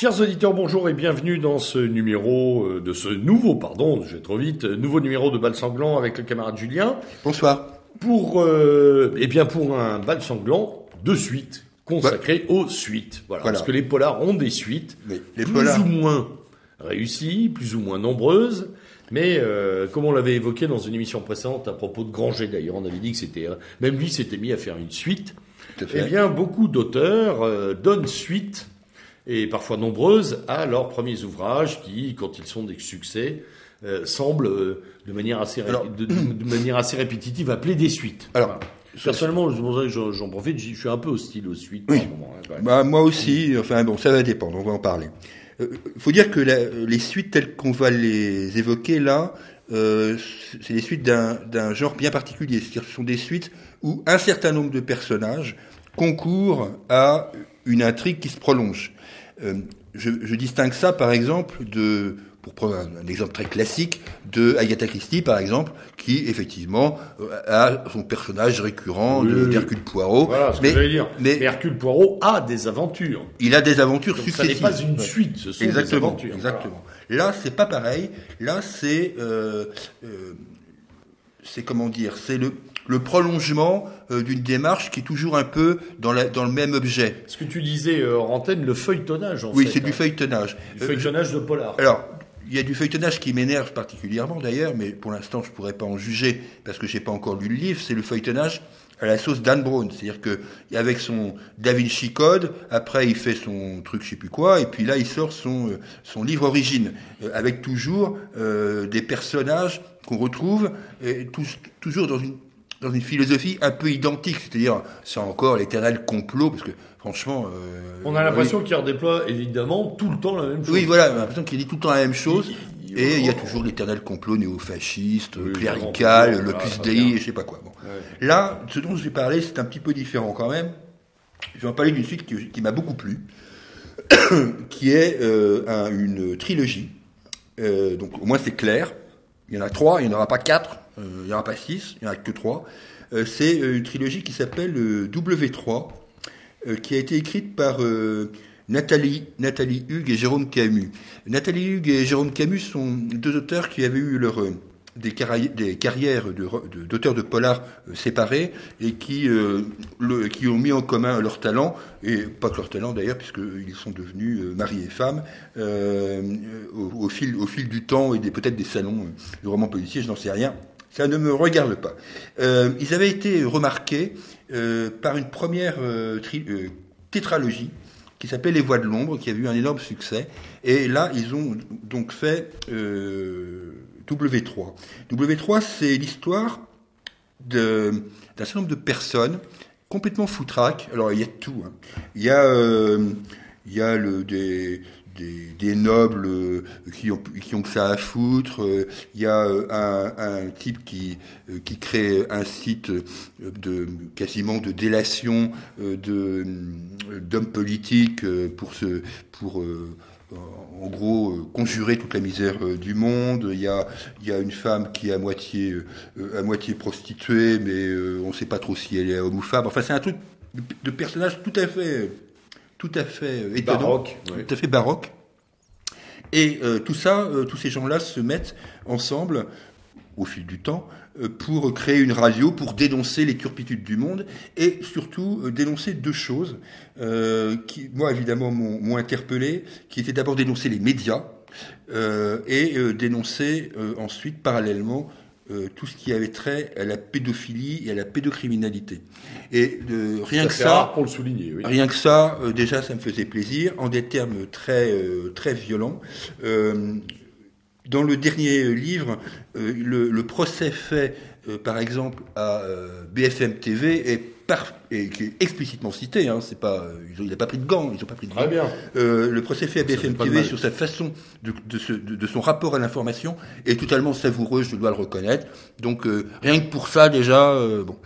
Chers auditeurs, bonjour et bienvenue dans ce numéro euh, de ce nouveau, pardon, je vais trop vite, euh, nouveau numéro de Bal Sanglant avec le camarade Julien. Bonsoir. Pour, euh, eh bien, pour un Bal Sanglant de suite, consacré aux suites. Voilà, Voilà. Parce que les polars ont des suites, les plus polars- ou moins réussies, plus ou moins nombreuses. Mais euh, comme on l'avait évoqué dans une émission précédente à propos de Granger, d'ailleurs, on avait dit que c'était, même lui s'était mis à faire une suite. Tout à Eh bien, beaucoup d'auteurs euh, donnent suite, et parfois nombreuses, à leurs premiers ouvrages qui, quand ils sont des succès, euh, semblent, euh, de, manière assez ré- Alors- de, de- de manière assez répétitive, appeler des suites. Alors, Voilà. Personnellement, j'en profite, je suis un peu hostile aux suites. Oui. moment, hein. Bah, moi aussi, enfin bon, ça va dépendre, on va en parler. Il faut dire que la- les suites telles qu'on va les évoquer là, euh, c'est les suites d'un d'un genre bien particulier. C'est-à-dire que ce sont des suites où un certain nombre de personnages concourent à une intrigue qui se prolonge. Euh, je, je distingue ça, par exemple, de, pour prendre un, un exemple très classique, de Agatha Christie, par exemple, qui effectivement euh, a son personnage récurrent Oui, d'Hercule Poirot. Voilà ce mais que j'allais dire. mais- Mais Hercule Poirot a des aventures. il a des aventures Donc ça n'est successives. pas une suite, ce sont Exactement, des aventures. exactement. Là, c'est pas pareil. Là, c'est, euh, euh, c'est comment dire, c'est le, le prolongement euh, d'une démarche qui est toujours un peu dans, la, dans le même objet. Ce que tu disais euh, antenne, le feuilletonnage, en Oui, c'est du hein. feuilletonnage. Du feuilletonnage de polar. alors, il y a du feuilletonnage qui m'énerve particulièrement d'ailleurs, mais pour l'instant je pourrais pas en juger parce que j'ai pas encore lu le livre. C'est le feuilletonnage à la sauce Dan Brown, c'est-à-dire que avec son Da Vinci Code, après il fait son truc je sais plus quoi, et puis là il sort son euh, son livre origine euh, avec toujours euh, des personnages qu'on retrouve et tous- toujours dans une dans une philosophie un peu identique, c'est-à-dire c'est encore l'éternel complot parce que franchement euh, On a l'impression qu'il redéploie évidemment tout le temps la même chose. oui, voilà, on a l'impression qu'il dit tout le temps la même chose. Il- il- Et il y a toujours l'éternel complot néo-fasciste, Oui, clérical, le plus ça Dei, je sais pas quoi. Bon. Ouais. Là, ce dont je vais parler, c'est un petit peu différent quand même. Je vais en parler d'une suite qui, qui m'a beaucoup plu, qui est euh, un- une trilogie. Euh, donc au moins c'est clair. Il y en a trois, il n'y en aura pas quatre, il n'y en aura pas six, il n'y en a que trois. Euh, c'est euh, une trilogie qui s'appelle euh, W3, euh, qui a été écrite par Nathalie, Hugues et Jérôme Camus. Nathalie Hugues et Jérôme Camus sont deux auteurs qui avaient eu leur, des, carri- des carrières de re- de- d'auteurs de, polars euh, séparées et qui, ont mis en commun leur talent, et pas que leur talent d'ailleurs, puisqu'ils sont devenus mari et femme au, fil, au fil du temps et peut-être des salons de romans policiers, je n'en sais rien. Ça ne me regarde pas. Euh, ils avaient été remarqués euh, par une première euh, tétralogie qui s'appelle Les Voix de l'ombre, qui a eu un énorme succès. Et là, ils ont donc fait euh, W3. W3, c'est l'histoire d'un certain nombre de personnes complètement foutraques. Alors, il y a tout. hein. Il y a, il y a le, des, des, nobles euh, qui, ont, que ça à foutre. Il y a euh, un, type qui, euh, qui crée un site de quasiment de délation de d'hommes politiques pour se pour en gros conjurer toute la misère du monde. Il y a il y a une femme qui est à moitié à moitié prostituée, mais on ne sait pas trop si elle est homme ou femme. Enfin, c'est un truc de personnage tout à fait tout à fait euh, étonnant, Baroque, ouais. tout à fait baroque. Et euh, tout ça, euh, tous ces gens-là se mettent ensemble au fil du temps euh, pour créer une radio, pour dénoncer les turpitudes du monde et surtout dénoncer deux choses qui, moi évidemment, m'ont interpellé, qui étaient d'abord dénoncer les médias et dénoncer ensuite parallèlement euh, tout ce qui avait trait à la pédophilie et à la pédocriminalité. Et euh, rien que ça, rare pour le souligner. Oui. Rien que ça, euh, déjà, ça me faisait plaisir, en des termes très euh, très violents. Dans le dernier livre, le, le procès fait, par exemple, à BFM TV est, par, et qui est explicitement cité. Hein, c'est pas, euh, ils ont- il n'a pas pris de gants, ils ont pas pris de gants. Très bien. Euh, le procès fait à BFM TV sur sa façon de, de, ce- de- de son rapport à l'information est totalement savoureux, je dois le reconnaître. Donc euh, rien que pour ça déjà, euh, bon.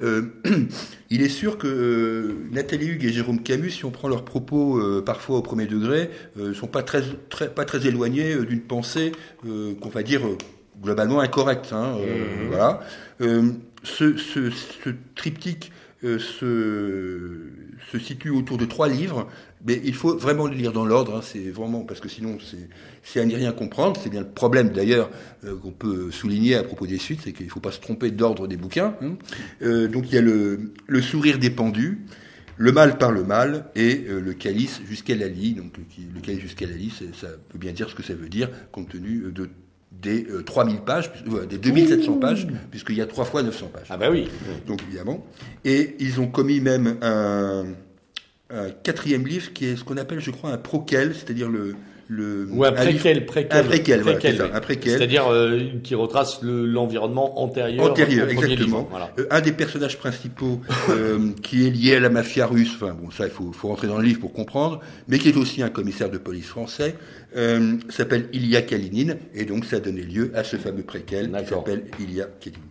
Il est sûr que Nathalie Hugues et Jérôme Camus, si on prend leurs propos parfois au premier degré, sont pas très, très pas très éloignés d'une pensée qu'on va dire globalement incorrecte. Hein, Mhm. Voilà. Ce, ce, ce triptyque euh, se, se situe autour de trois livres, mais il faut vraiment les lire dans l'ordre. Hein, c'est vraiment parce que sinon c'est à n'y rien comprendre. C'est bien le problème d'ailleurs euh, qu'on peut souligner à propos des suites, c'est qu'il ne faut pas se tromper d'ordre des bouquins. hein. Euh, donc il y a le, le sourire des pendus, le mal par le mal et euh, le calice jusqu'à la lie. Donc le, calice jusqu'à la lie, c'est- ça peut bien dire ce que ça veut dire compte tenu de des euh, 3000 pages, puis- euh, des 2700 pages, puisqu'il y a trois fois 900 pages Ah bah oui. donc évidemment. Et ils ont commis même un, un quatrième livre qui est ce qu'on appelle, je crois, un proquel, c'est-à-dire le, le Ou un livre- préquel, préquel. un préquel, voilà, oui. C'est-à-dire euh, qui retrace le- l'environnement antérieur. antérieur, exactement. livre. Voilà. Euh, un des personnages principaux euh, qui est lié à la mafia russe, enfin bon, ça il faut, faut rentrer dans le livre pour comprendre, mais qui est aussi un commissaire de police français, s'appelle Ilya Kalinin, et donc ça a donné lieu à ce fameux préquel qui s'appelle Ilya Kalinin.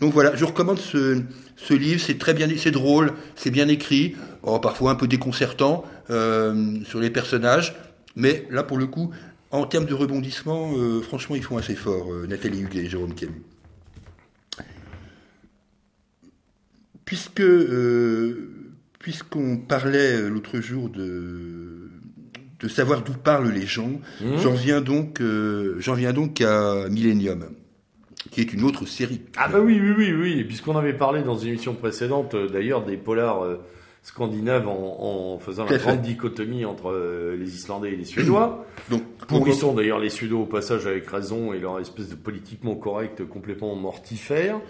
Donc voilà, je recommande ce, ce livre, c'est très bien, c'est drôle, c'est bien écrit, oh, parfois un peu déconcertant euh, sur les personnages, mais là pour le coup, en termes de rebondissement, euh, franchement ils font assez fort, euh, Nathalie Huguet et Jérôme Camus. Puisque euh, puisqu'on parlait l'autre jour de de savoir d'où parlent les gens, j'en viens donc euh, j'en viens donc à Millennium, qui est une autre série. Ah bah oui, oui, oui, oui. Puisqu'on avait parlé dans une émission précédente, d'ailleurs, des polars scandinaves en, en faisant la grande dichotomie entre euh, les Islandais et les Suédois. Donc Pour pour ils sont d'ailleurs les Suédois au passage avec raison et leur espèce de politiquement correct complètement mortifère.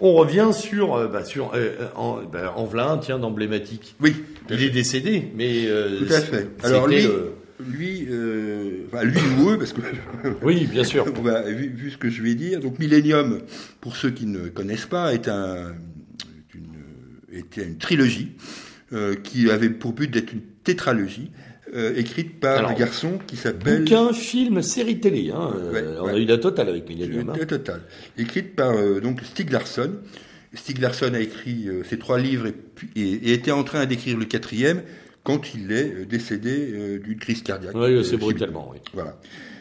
On revient sur, euh, bah, sur euh, euh, en, bah, en voilà un, tiens, d'emblématique. oui, Il est décédé, mais euh, tout à fait. Alors lui, le- lui, euh, enfin lui ou eux, parce que oui, bien sûr. va, vu, vu ce que je vais dire, donc Millennium, pour ceux qui ne connaissent pas, est un, une, était une trilogie qui avait pour but d'être une tétralogie euh, écrite par Alors, un garçon qui s'appelle Bouquin, film, série télé. Hein. euh, Ouais, on a eu la totale avec Millennium. hein. Le total. Écrite par euh, donc Stig Larsson. Stig Larsson a écrit euh, ces trois livres et, puis- et- et était en train d'écrire le quatrième quand il est euh, décédé euh, d'une crise cardiaque. Oui, Euh, c'est brutalement. Oui. Voilà.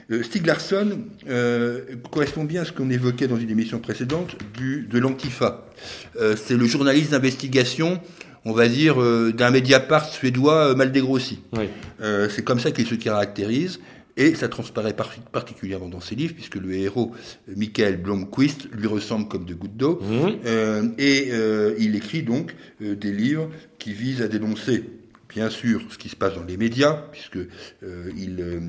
Euh, Stig Larsson euh, correspond bien à ce qu'on évoquait dans une émission précédente du, de l'Antifa. Euh, c'est le journaliste d'investigation, on va dire, euh, d'un Mediapart suédois euh, mal dégrossi. Oui. Euh, c'est comme ça qu'il se caractérise. Et ça transparaît par- particulièrement dans ses livres, puisque le héros, Michael Blomqvist, lui ressemble comme de gouttes d'eau. Mhm. Et il écrit donc des livres qui visent à dénoncer, bien sûr, ce qui se passe dans les médias, puisque euh, il, euh,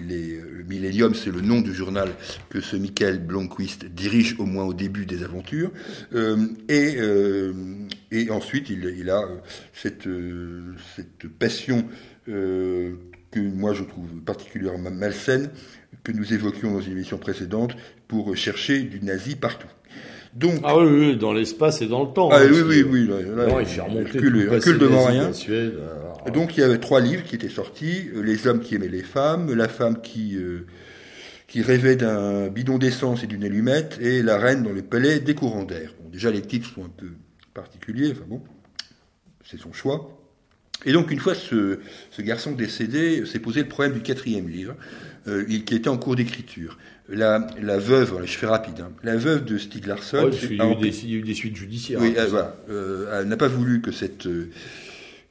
il euh, Millennium, c'est le nom du journal que ce Michael Blomqvist dirige au moins au début des aventures. Euh, et, ensuite, il, il a cette, cette passion que moi je trouve particulièrement malsaine, que nous évoquions dans une émission précédente, pour chercher du nazi partout. Donc, Ah oui, oui, dans l'espace et dans le temps. ah, hein, oui, oui, que- oui, là, là, Non, il fait remonter de rien. la Suède. alors, Et Donc il y avait trois livres qui étaient sortis euh, les hommes qui aimaient les femmes, la femme qui euh, qui rêvait d'un bidon d'essence et d'une allumette, et la reine dans le palais des courants d'air. Bon, déjà les titres sont un peu particuliers, enfin bon, c'est son choix. Et donc une fois ce, ce garçon décédé, s'est posé le problème du quatrième livre, euh, qui était en cours d'écriture. La, la veuve, je fais rapide, hein, la veuve de Stig Larsson, ouais, parce qu'il y a a eu empêché- des- il y a eu des suites judiciaires. oui, hein, euh, voilà. Euh, elle n'a pas voulu que cette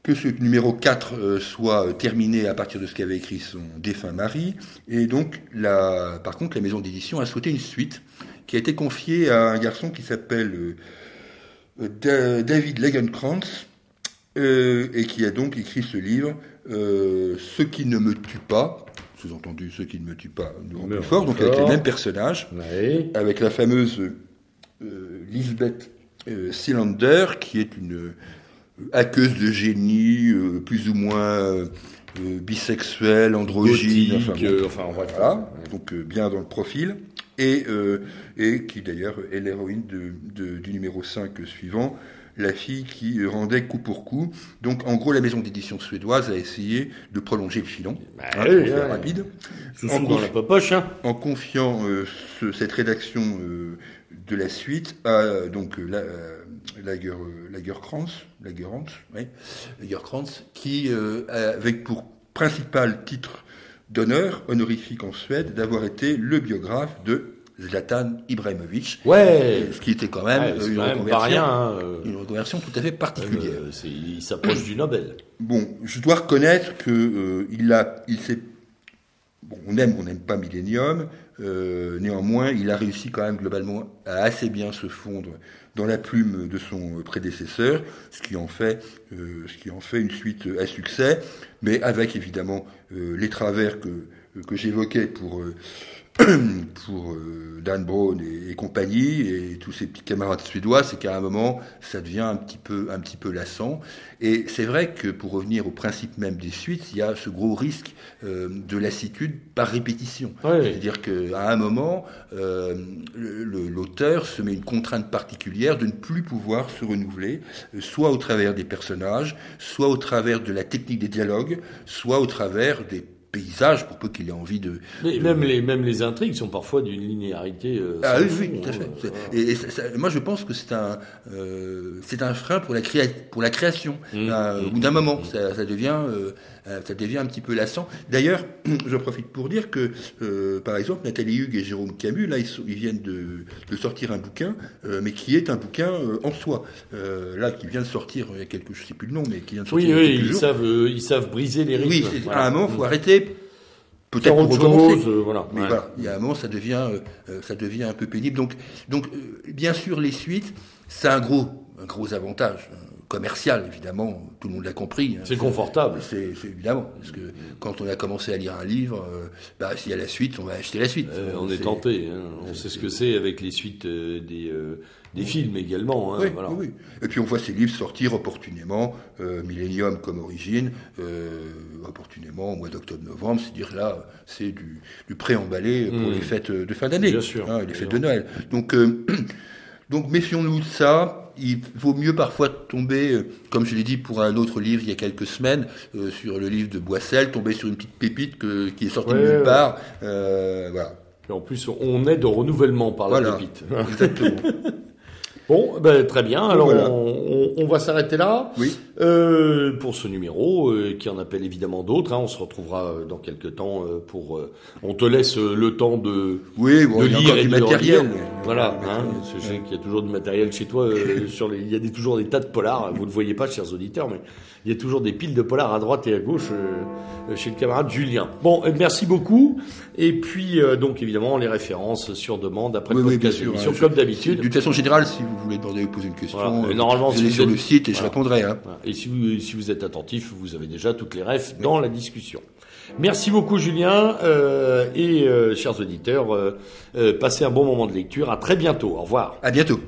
que ce numéro 4 euh, soit terminé à partir de ce qu'avait écrit son défunt mari. Et donc, la, par contre, la maison d'édition a souhaité une suite qui a été confiée à un garçon qui s'appelle euh, Da- David Legenkrantz euh, et qui a donc écrit ce livre, euh, Ce qui ne me tue pas, sous-entendu, Ce qui ne me tue pas nous rend plus fort, donc avec les mêmes personnages avec la fameuse euh, Lisbeth euh, Cylinder, qui est une hackeuse de génie, euh, plus ou moins euh, bisexuelle, androgyne, enfin, euh, enfin, voilà, donc bien dans le profil, et, et qui d'ailleurs est l'héroïne du numéro 5 suivant, la fille qui rendait coup pour coup. Donc en gros, la maison d'édition suédoise a essayé de prolonger le filon, Bah hein, oui, rapide En dans conf- la popoche, hein. en confiant euh, ce- cette rédaction euh, de la suite à donc euh, la, Lager, Lagerkrantz, Lagerkrantz, oui, Lagerkrantz, qui avec pour principal titre d'honneur honorifique en Suède d'avoir été le biographe de Zlatan Ibrahimovic. Ouais. Ce qui était quand même, Ouais, euh, c'est une, quand même reconversion, pas rien. hein, euh, une reconversion tout à fait particulière. euh, il s'approche du Nobel. Bon, je dois reconnaître que euh, il a, il s'est, bon, on aime, on n'aime pas Millennium. euh, néanmoins, il a réussi quand même globalement à assez bien se fondre dans la plume de son prédécesseur, ce qui en fait, euh, ce qui en fait une suite à succès, mais avec évidemment euh, les travers que que j'évoquais pour euh, pour euh, Dan Brown et, et compagnie et tous ces petits camarades suédois, c'est qu'à un moment, ça devient un petit peu, un petit peu lassant. Et c'est vrai que pour revenir au principe même des suites, il y a ce gros risque euh, de lassitude par répétition. C'est-à-dire qu'à un moment, euh, l'auteur se met une contrainte particulière de ne plus pouvoir se renouveler, soit au travers des personnages, soit au travers de la technique des dialogues, soit au travers des paysages, pour peu qu'il ait envie de, Mais de- même les, même les intrigues sont parfois d'une linéarité. euh, ah oui, tout à hein. fait. C'est- Voilà. Et, et ça- ça- moi, je pense que c'est un, euh, c'est un frein pour la, créa pour la création. Mmh. Euh, Mmh. Au bout d'un moment, ça, ça devient, ça devient un petit peu lassant. D'ailleurs, j'en profite pour dire que, par exemple, Nathalie Hugues et Jérôme Camus, là, ils, sont- ils viennent de, de sortir un bouquin, mais qui est un bouquin en soi. Là, qui vient de sortir, il y a quelques, je sais plus le nom, mais qui vient de sortir Oui, il ils jours. savent, ils savent briser les rythmes. Oui, Voilà. à un moment, faut arrêter. Peut-être pour autre recommencer. chose, euh, voilà. Mais Ouais. voilà, il y a un moment, ça devient, euh, euh, ça devient un peu pénible. Donc, donc euh, bien sûr, les suites, c'est un gros, un gros avantage euh, commercial, évidemment. Tout le monde l'a compris. hein. C'est confortable. C'est évidemment parce que quand on a commencé à lire un livre, euh, bah, s'il y a la suite, on va acheter la suite. Euh, on est tenté. hein. On sait ce que c'est avec les suites euh, des, des films également. hein, Oui, voilà. oui, oui. Et puis on voit ces livres sortir opportunément, Millennium comme origine, opportunément au mois d'octobre-novembre, c'est-à-dire là, c'est du, du pré-emballé pour Mm. les fêtes de fin d'année, Bien sûr, hein, les fêtes de. Noël. Donc, donc méfions-nous de ça. Il vaut mieux parfois tomber, euh, comme je l'ai dit pour un autre livre il y a quelques semaines, euh, sur le livre de Boissel, tomber sur une petite pépite que- qui est sortie Ouais, de nulle ouais. part. Euh, voilà. Et en plus, on aide au renouvellement par la Voilà. pépite. Exactement. Bon, ben, très bien. Alors, Voilà. on, on- on va s'arrêter là. Oui. Euh, pour ce numéro, euh, qui en appelle évidemment d'autres, hein, on se retrouvera euh, dans quelques temps euh, pour. euh, on te laisse le temps de, Oui, bon, de il lire encore et du de matériel. relire. Voilà, hein, je sais qu'il y a toujours du matériel chez toi. euh, sur les, il y a des, toujours des tas de polars. Vous ne le voyez pas, chers auditeurs, mais il y a toujours des piles de polars à droite et à gauche chez le camarade Julien. Bon, merci beaucoup. Et puis, euh, donc évidemment, les références sur demande après Oui, oui, podcast bien sûr, d'émission, hein, comme d'habitude. De toute façon générale, si vous voulez poser une question, Voilà. Euh, normalement, vous allez sur le site et je répondrai. Hein. Voilà. Et si vous, si vous êtes attentif, vous avez déjà toutes les refs dans la discussion. Merci beaucoup Julien euh, et euh, chers auditeurs, euh, euh, passez un bon moment de lecture. À très bientôt. Au revoir. À bientôt.